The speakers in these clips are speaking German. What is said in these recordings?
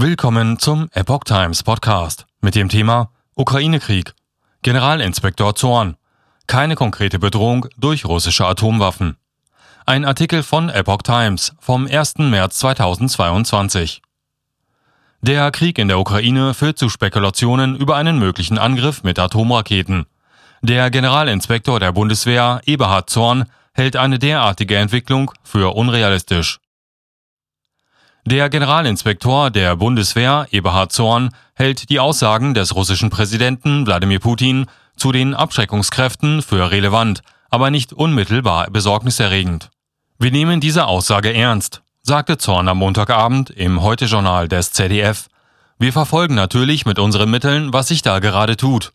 Willkommen zum Epoch Times Podcast mit dem Thema Ukraine-Krieg. Generalinspektor Zorn. Keine konkrete Bedrohung durch russische Atomwaffen. Ein Artikel von Epoch Times vom 1. März 2022. Der Krieg in der Ukraine führt zu Spekulationen über einen möglichen Angriff mit Atomraketen. Der Generalinspektor der Bundeswehr, Eberhard Zorn, hält eine derartige Entwicklung für unrealistisch. Der Generalinspektor der Bundeswehr, Eberhard Zorn, hält die Aussagen des russischen Präsidenten Wladimir Putin zu den Abschreckungskräften für relevant, aber nicht unmittelbar besorgniserregend. Wir nehmen diese Aussage ernst, sagte Zorn am Montagabend im Heute-Journal des ZDF. Wir verfolgen natürlich mit unseren Mitteln, was sich da gerade tut.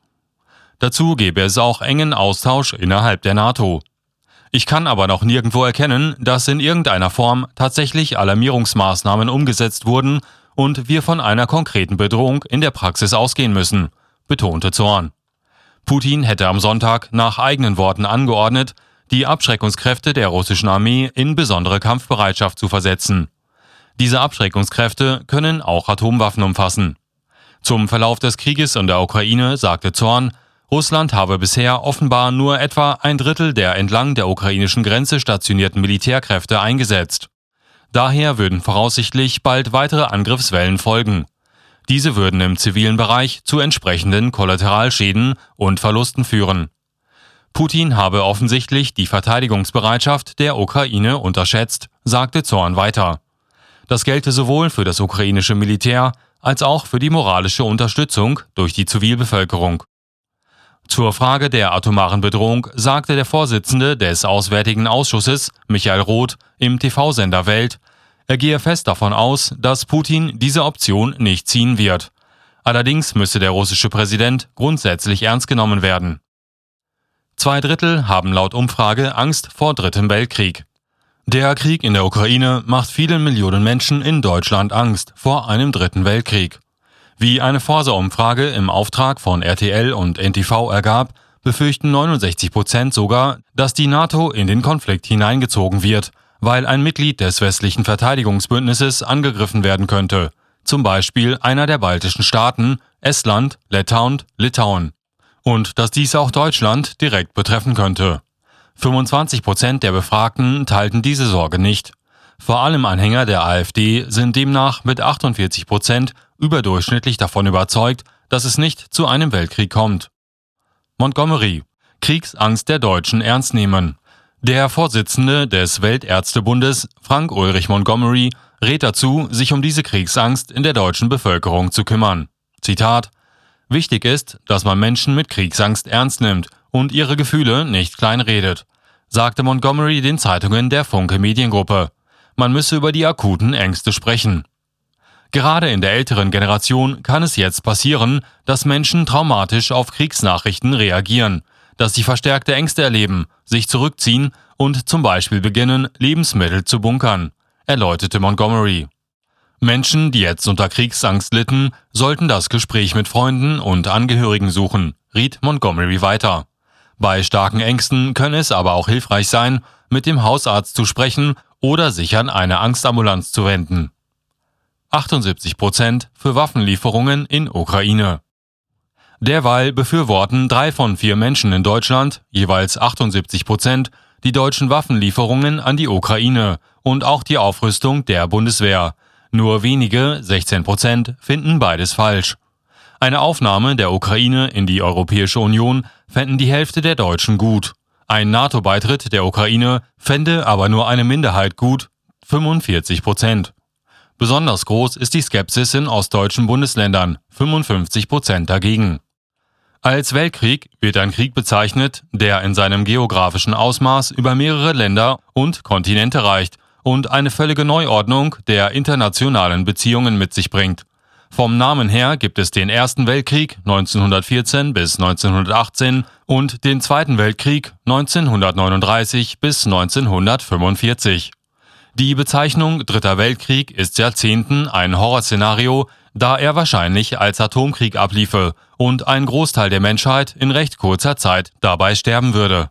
Dazu gäbe es auch engen Austausch innerhalb der NATO. Ich kann aber noch nirgendwo erkennen, dass in irgendeiner Form tatsächlich Alarmierungsmaßnahmen umgesetzt wurden und wir von einer konkreten Bedrohung in der Praxis ausgehen müssen, betonte Zorn. Putin hätte am Sonntag nach eigenen Worten angeordnet, die Abschreckungskräfte der russischen Armee in besondere Kampfbereitschaft zu versetzen. Diese Abschreckungskräfte können auch Atomwaffen umfassen. Zum Verlauf des Krieges in der Ukraine sagte Zorn, Russland habe bisher offenbar nur etwa ein Drittel der entlang der ukrainischen Grenze stationierten Militärkräfte eingesetzt. Daher würden voraussichtlich bald weitere Angriffswellen folgen. Diese würden im zivilen Bereich zu entsprechenden Kollateralschäden und Verlusten führen. Putin habe offensichtlich die Verteidigungsbereitschaft der Ukraine unterschätzt, sagte Zorn weiter. Das gelte sowohl für das ukrainische Militär als auch für die moralische Unterstützung durch die Zivilbevölkerung. Zur Frage der atomaren Bedrohung sagte der Vorsitzende des Auswärtigen Ausschusses, Michael Roth, im TV-Sender Welt, er gehe fest davon aus, dass Putin diese Option nicht ziehen wird. Allerdings müsse der russische Präsident grundsätzlich ernst genommen werden. Zwei Drittel haben laut Umfrage Angst vor Dritten Weltkrieg. Der Krieg in der Ukraine macht vielen Millionen Menschen in Deutschland Angst vor einem Dritten Weltkrieg. Wie eine Forsa-Umfrage im Auftrag von RTL und NTV ergab, befürchten 69 Prozent sogar, dass die NATO in den Konflikt hineingezogen wird, weil ein Mitglied des westlichen Verteidigungsbündnisses angegriffen werden könnte, zum Beispiel einer der baltischen Staaten, Estland, Lettland, Litauen und dass dies auch Deutschland direkt betreffen könnte. 25 Prozent der Befragten teilten diese Sorge nicht. Vor allem Anhänger der AfD sind demnach mit 48 Prozent überdurchschnittlich davon überzeugt, dass es nicht zu einem Weltkrieg kommt. Montgomery. Kriegsangst der Deutschen ernst nehmen. Der Vorsitzende des Weltärztebundes, Frank Ulrich Montgomery, rät dazu, sich um diese Kriegsangst in der deutschen Bevölkerung zu kümmern. Zitat Wichtig ist, dass man Menschen mit Kriegsangst ernst nimmt und ihre Gefühle nicht kleinredet, sagte Montgomery den Zeitungen der Funke Mediengruppe. Man müsse über die akuten Ängste sprechen. Gerade in der älteren Generation kann es jetzt passieren, dass Menschen traumatisch auf Kriegsnachrichten reagieren, dass sie verstärkte Ängste erleben, sich zurückziehen und zum Beispiel beginnen, Lebensmittel zu bunkern, erläuterte Montgomery. Menschen, die jetzt unter Kriegsangst litten, sollten das Gespräch mit Freunden und Angehörigen suchen, riet Montgomery weiter. Bei starken Ängsten könne es aber auch hilfreich sein, mit dem Hausarzt zu sprechen oder sich an eine Angstambulanz zu wenden. 78 Prozent für Waffenlieferungen in Ukraine. Derweil befürworten drei von vier Menschen in Deutschland, jeweils 78 Prozent, die deutschen Waffenlieferungen an die Ukraine und auch die Aufrüstung der Bundeswehr, nur wenige, 16 Prozent, finden beides falsch. Eine Aufnahme der Ukraine in die Europäische Union fänden die Hälfte der Deutschen gut. Ein NATO-Beitritt der Ukraine fände aber nur eine Minderheit gut, 45 Prozent. Besonders groß ist die Skepsis in ostdeutschen Bundesländern, 55 Prozent dagegen. Als Weltkrieg wird ein Krieg bezeichnet, der in seinem geografischen Ausmaß über mehrere Länder und Kontinente reicht und eine völlige Neuordnung der internationalen Beziehungen mit sich bringt. Vom Namen her gibt es den Ersten Weltkrieg 1914 bis 1918 und den Zweiten Weltkrieg 1939 bis 1945. Die Bezeichnung Dritter Weltkrieg ist Jahrzehnten ein Horrorszenario, da er wahrscheinlich als Atomkrieg abliefe und ein Großteil der Menschheit in recht kurzer Zeit dabei sterben würde.